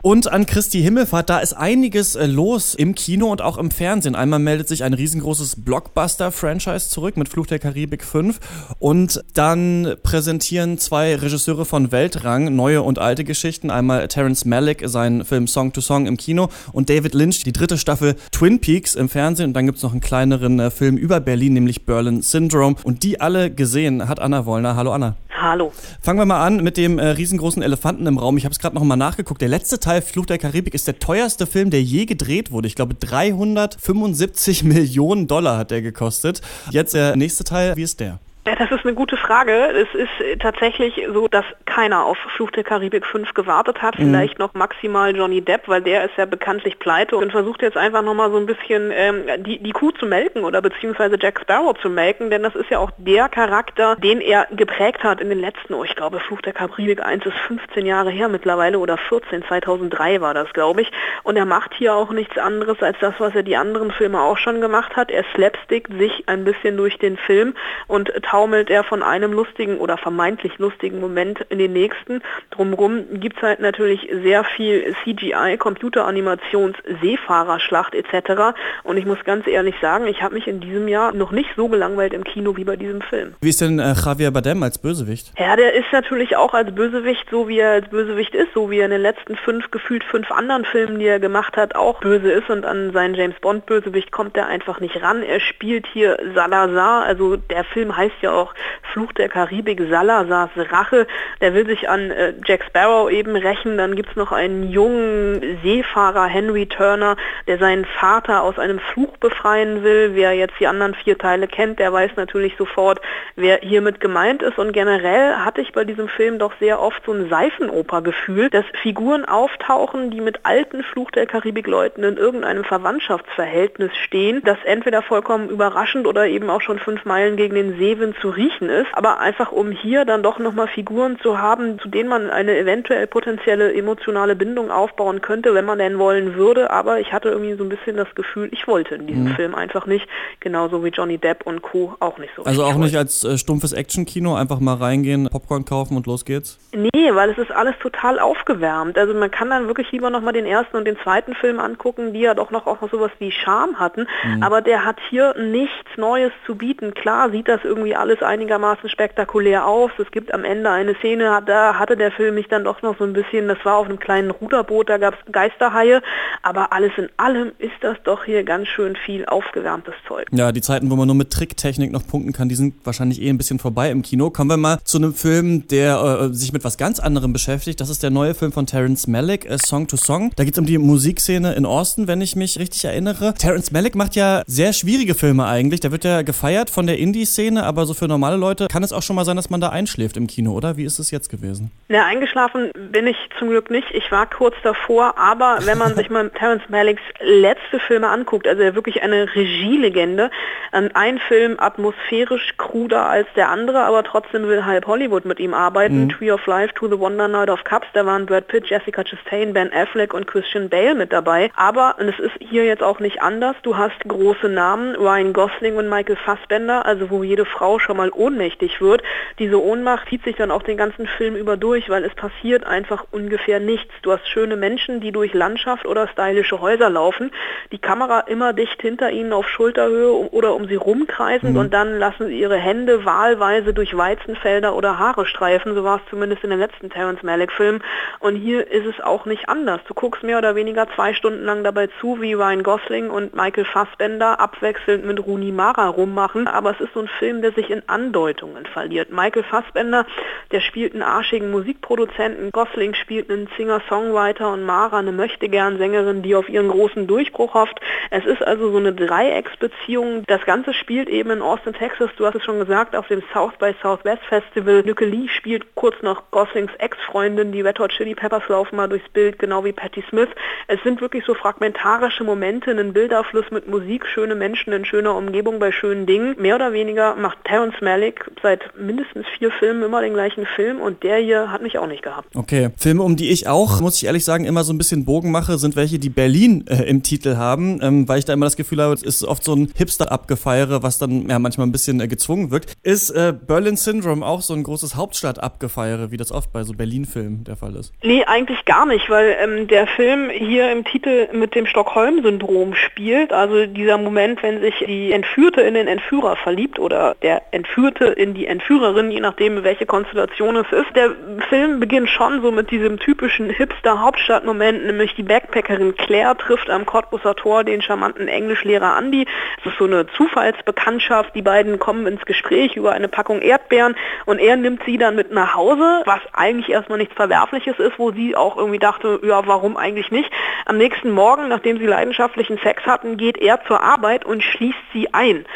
Und an Christi Himmelfahrt, da ist einiges äh, los im Kino und auch im Fernsehen. Einmal meldet sich ein riesengroßes Blockbuster-Franchise zurück mit Fluch der Karibik 5 und dann präsentieren zwei Regisseure von Weltrang neue und alte Geschichten. Einmal Terence Malick, seinen Film Song to Song im Kino und David Lynch, die dritte Staffel Twin Peaks im Fernsehen. Und dann gibt es noch einen kleineren äh, Film über Berlin, nämlich Berlin Syndrome. Und die alle gesehen hat Anna Wollner. Hallo Anna. Hallo. Fangen wir mal an mit dem äh, riesengroßen Elefanten im Raum. Ich habe es gerade noch mal nachgeguckt. Der letzte Teil Fluch der Karibik ist der teuerste Film, der je gedreht wurde. Ich glaube 375 Millionen Dollar hat der gekostet. Jetzt der nächste Teil. Wie ist der? Ja, das ist eine gute Frage. Es ist tatsächlich so, dass keiner auf Fluch der Karibik 5 gewartet hat. Mhm. Vielleicht noch maximal Johnny Depp, weil der ist ja bekanntlich pleite und versucht jetzt einfach nochmal so ein bisschen ähm, die, die Kuh zu melken oder beziehungsweise Jack Sparrow zu melken, denn das ist ja auch der Charakter, den er geprägt hat in den letzten, oh, ich glaube, Fluch der Karibik 1 ist 15 Jahre her mittlerweile oder 14, 2003 war das, glaube ich. Und er macht hier auch nichts anderes als das, was er die anderen Filme auch schon gemacht hat. Er slapstickt sich ein bisschen durch den Film und taumelt er von einem lustigen oder vermeintlich lustigen Moment in den nächsten. Drumherum gibt es halt natürlich sehr viel CGI, Computeranimations, Seefahrerschlacht etc. Und ich muss ganz ehrlich sagen, ich habe mich in diesem Jahr noch nicht so gelangweilt im Kino wie bei diesem Film. Wie ist denn äh, Javier Bardem als Bösewicht? Ja, der ist natürlich auch als Bösewicht, so wie er als Bösewicht ist, so wie er in den letzten fünf, gefühlt fünf anderen Filmen, die er gemacht hat, auch böse ist und an seinen James Bond Bösewicht kommt er einfach nicht ran. Er spielt hier Salazar, also der Film heißt ja auch Fluch der Karibik, Salazars Rache. Der will sich an äh, Jack Sparrow eben rächen. Dann gibt es noch einen jungen Seefahrer, Henry Turner, der seinen Vater aus einem Fluch befreien will. Wer jetzt die anderen vier Teile kennt, der weiß natürlich sofort, wer hiermit gemeint ist. Und generell hatte ich bei diesem Film doch sehr oft so ein Seifenoper-Gefühl, dass Figuren auftauchen, die mit alten Fluch der Karibik-Leuten in irgendeinem Verwandtschaftsverhältnis stehen, das entweder vollkommen überraschend oder eben auch schon fünf Meilen gegen den Seewind zu riechen ist, aber einfach um hier dann doch nochmal Figuren zu haben, zu denen man eine eventuell potenzielle emotionale Bindung aufbauen könnte, wenn man denn wollen würde, aber ich hatte irgendwie so ein bisschen das Gefühl, ich wollte in diesem mhm. Film einfach nicht, genauso wie Johnny Depp und Co. auch nicht so. Also auch nicht als äh, stumpfes Actionkino, einfach mal reingehen, Popcorn kaufen und los geht's? Nee, weil es ist alles total aufgewärmt. Also man kann dann wirklich lieber nochmal den ersten und den zweiten Film angucken, die ja doch noch auch noch sowas wie Charme hatten, mhm. aber der hat hier nichts Neues zu bieten. Klar sieht das irgendwie alles einigermaßen spektakulär aus. Es gibt am Ende eine Szene, da hatte der Film mich dann doch noch so ein bisschen, das war auf einem kleinen Ruderboot, da gab es Geisterhaie, aber alles in allem ist das doch hier ganz schön viel aufgewärmtes Zeug. Ja, die Zeiten, wo man nur mit Tricktechnik noch punkten kann, die sind wahrscheinlich eh ein bisschen vorbei im Kino. Kommen wir mal zu einem Film, der äh, sich mit was ganz anderem beschäftigt. Das ist der neue Film von Terence Malick, äh, Song to Song. Da geht es um die Musikszene in Austin, wenn ich mich richtig erinnere. Terence Malick macht ja sehr schwierige Filme eigentlich. Der wird ja gefeiert von der Indie-Szene, aber so für normale Leute kann es auch schon mal sein, dass man da einschläft im Kino, oder? Wie ist es jetzt gewesen? Ja, eingeschlafen bin ich zum Glück nicht. Ich war kurz davor, aber wenn man sich mal Terence Malicks letzte Filme anguckt, also wirklich eine Regielegende, ähm, ein Film atmosphärisch kruder als der andere, aber trotzdem will halb Hollywood mit ihm arbeiten. Mhm. Tree of Life, To the Wonder Night of Cups, da waren Brad Pitt, Jessica Chastain, Ben Affleck und Christian Bale mit dabei. Aber, und es ist hier jetzt auch nicht anders, du hast große Namen, Ryan Gosling und Michael Fassbender, also wo jede Frau schon mal ohnmächtig wird. Diese Ohnmacht zieht sich dann auch den ganzen Film über durch, weil es passiert einfach ungefähr nichts. Du hast schöne Menschen, die durch Landschaft oder stylische Häuser laufen, die Kamera immer dicht hinter ihnen auf Schulterhöhe oder um sie rumkreisend mhm. und dann lassen sie ihre Hände wahlweise durch Weizenfelder oder Haare streifen. So war es zumindest in dem letzten Terence Malick Film. Und hier ist es auch nicht anders. Du guckst mehr oder weniger zwei Stunden lang dabei zu, wie Ryan Gosling und Michael Fassbender abwechselnd mit Rooney Mara rummachen. Aber es ist so ein Film, der sich in Andeutungen verliert. Michael Fassbender, der spielt einen arschigen Musikproduzenten, Gosling spielt einen Singer-Songwriter und Mara eine Möchtegern-Sängerin, die auf ihren großen Durchbruch hofft. Es ist also so eine Dreiecksbeziehung. Das Ganze spielt eben in Austin, Texas, du hast es schon gesagt, auf dem South by Southwest Festival. Lücke Lee spielt kurz noch Goslings Ex-Freundin, die Red Hot Chili Peppers laufen mal durchs Bild, genau wie Patti Smith. Es sind wirklich so fragmentarische Momente, ein Bilderfluss mit Musik, schöne Menschen in schöner Umgebung bei schönen Dingen. Mehr oder weniger macht Terence Malick seit mindestens vier Filmen immer den gleichen Film Film und der hier hat mich auch nicht gehabt. Okay. Filme, um die ich auch, muss ich ehrlich sagen, immer so ein bisschen Bogen mache, sind welche, die Berlin äh, im Titel haben, ähm, weil ich da immer das Gefühl habe, es ist oft so ein Hipster-Abgefeiere, was dann ja manchmal ein bisschen äh, gezwungen wirkt. Ist äh, Berlin Syndrome auch so ein großes Hauptstadt-Abgefeiere, wie das oft bei so Berlin-Filmen der Fall ist? Nee, eigentlich gar nicht, weil ähm, der Film hier im Titel mit dem Stockholm-Syndrom spielt. Also dieser Moment, wenn sich die Entführte in den Entführer verliebt oder der Entführte in die Entführerin, je nachdem, welche Konstellation es ist. Der Film beginnt schon so mit diesem typischen Hipster-Hauptstadtmoment, nämlich die Backpackerin Claire trifft am Cottbusser Tor den charmanten Englischlehrer Andy. Es ist so eine Zufallsbekanntschaft. Die beiden kommen ins Gespräch über eine Packung Erdbeeren und er nimmt sie dann mit nach Hause, was eigentlich erstmal nichts Verwerfliches ist, wo sie auch irgendwie dachte, ja, warum eigentlich nicht. Am nächsten Morgen, nachdem sie leidenschaftlichen Sex hatten, geht er zur Arbeit und schließt sie ein.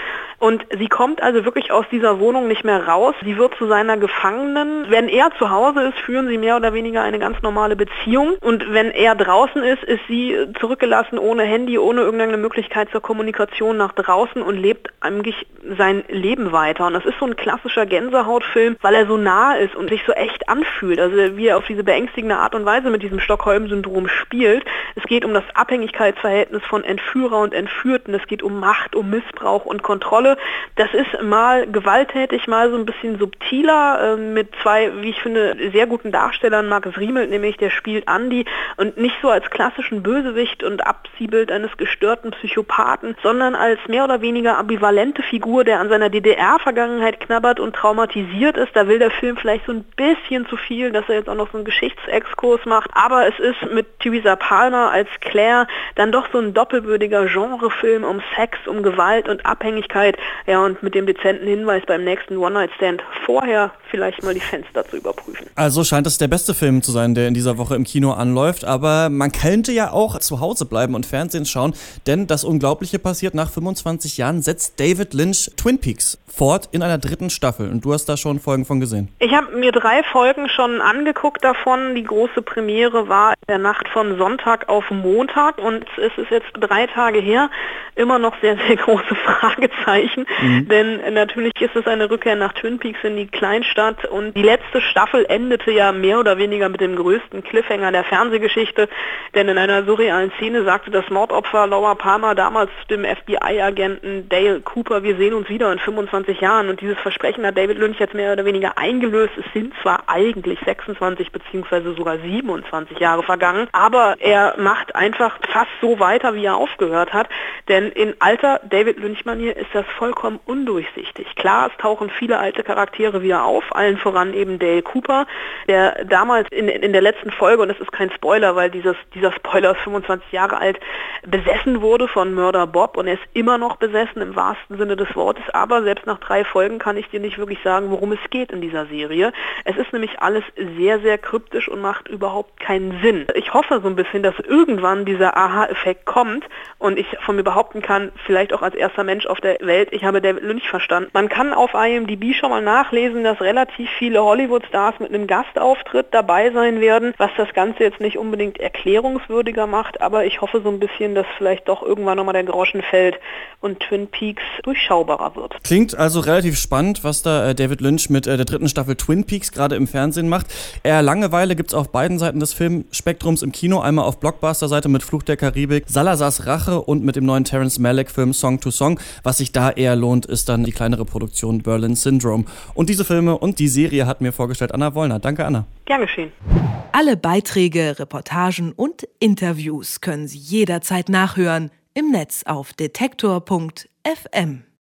Und sie kommt also wirklich aus dieser Wohnung nicht mehr raus. Sie wird zu seiner Gefangenen. Wenn er zu Hause ist, führen sie mehr oder weniger eine ganz normale Beziehung. Und wenn er draußen ist, ist sie zurückgelassen ohne Handy, ohne irgendeine Möglichkeit zur Kommunikation nach draußen und lebt eigentlich sein Leben weiter. Und das ist so ein klassischer Gänsehautfilm, weil er so nah ist und sich so echt anfühlt. Also wie er auf diese beängstigende Art und Weise mit diesem Stockholm-Syndrom spielt. Es geht um das Abhängigkeitsverhältnis von Entführer und Entführten. Es geht um Macht, um Missbrauch und Kontrolle. Das ist mal gewalttätig, mal so ein bisschen subtiler, äh, mit zwei, wie ich finde, sehr guten Darstellern. Markus Riemelt nämlich, der spielt Andy und nicht so als klassischen Bösewicht und Abziehbild eines gestörten Psychopathen, sondern als mehr oder weniger ambivalente Figur, der an seiner DDR-Vergangenheit knabbert und traumatisiert ist. Da will der Film vielleicht so ein bisschen zu viel, dass er jetzt auch noch so einen Geschichtsexkurs macht. Aber es ist mit Theresa Palmer als Claire dann doch so ein doppelwürdiger Genrefilm um Sex, um Gewalt und Abhängigkeit, ja, und mit dem dezenten Hinweis beim nächsten One-Night-Stand vorher vielleicht mal die Fenster zu überprüfen. Also scheint es der beste Film zu sein, der in dieser Woche im Kino anläuft. Aber man könnte ja auch zu Hause bleiben und Fernsehen schauen, denn das Unglaubliche passiert nach 25 Jahren, setzt David Lynch Twin Peaks fort in einer dritten Staffel. Und du hast da schon Folgen von gesehen. Ich habe mir drei Folgen schon angeguckt davon. Die große Premiere war in der Nacht von Sonntag auf Montag und es ist jetzt drei Tage her. Immer noch sehr, sehr große Fragezeichen. Mhm. Denn natürlich ist es eine Rückkehr nach Twin Peaks in die Kleinstadt und die letzte Staffel endete ja mehr oder weniger mit dem größten Cliffhanger der Fernsehgeschichte. Denn in einer surrealen Szene sagte das Mordopfer Laura Palmer damals dem FBI-Agenten Dale Cooper, wir sehen uns wieder in 25 Jahren. Und dieses Versprechen hat David Lynch jetzt mehr oder weniger eingelöst. Es sind zwar eigentlich 26 beziehungsweise sogar 27 Jahre vergangen, aber er macht einfach fast so weiter, wie er aufgehört hat. Denn in alter David Lynch-Manier ist das vollkommen undurchsichtig. Klar, es tauchen viele alte Charaktere wieder auf, allen voran eben Dale Cooper, der damals in, in der letzten Folge, und das ist kein Spoiler, weil dieses, dieser Spoiler ist 25 Jahre alt, besessen wurde von Mörder Bob und er ist immer noch besessen im wahrsten Sinne des Wortes, aber selbst nach drei Folgen kann ich dir nicht wirklich sagen, worum es geht in dieser Serie. Es ist nämlich alles sehr, sehr kryptisch und macht überhaupt keinen Sinn. Ich hoffe so ein bisschen, dass irgendwann dieser Aha-Effekt kommt und ich von mir behaupten kann, vielleicht auch als erster Mensch auf der Welt, ich habe David Lynch verstanden. Man kann auf IMDb schon mal nachlesen, dass relativ viele Hollywood-Stars mit einem Gastauftritt dabei sein werden, was das Ganze jetzt nicht unbedingt erklärungswürdiger macht, aber ich hoffe so ein bisschen, dass vielleicht doch irgendwann nochmal der Groschen fällt und Twin Peaks durchschaubarer wird. Klingt also relativ spannend, was da äh, David Lynch mit äh, der dritten Staffel Twin Peaks gerade im Fernsehen macht. Eher Langeweile gibt es auf beiden Seiten des Filmspektrums im Kino, einmal auf Blockbuster-Seite mit Fluch der Karibik, Salazars Rache und mit dem neuen Terence Malick-Film Song to Song. Was sich da eher lohnt, ist dann die kleinere Produktion Berlin Syndrome. Und diese Filme und die Serie hat mir vorgestellt Anna Wollner. Danke, Anna. Gern geschehen. Alle Beiträge, Reportagen und Interviews können Sie jederzeit nachhören im Netz auf detektor.fm.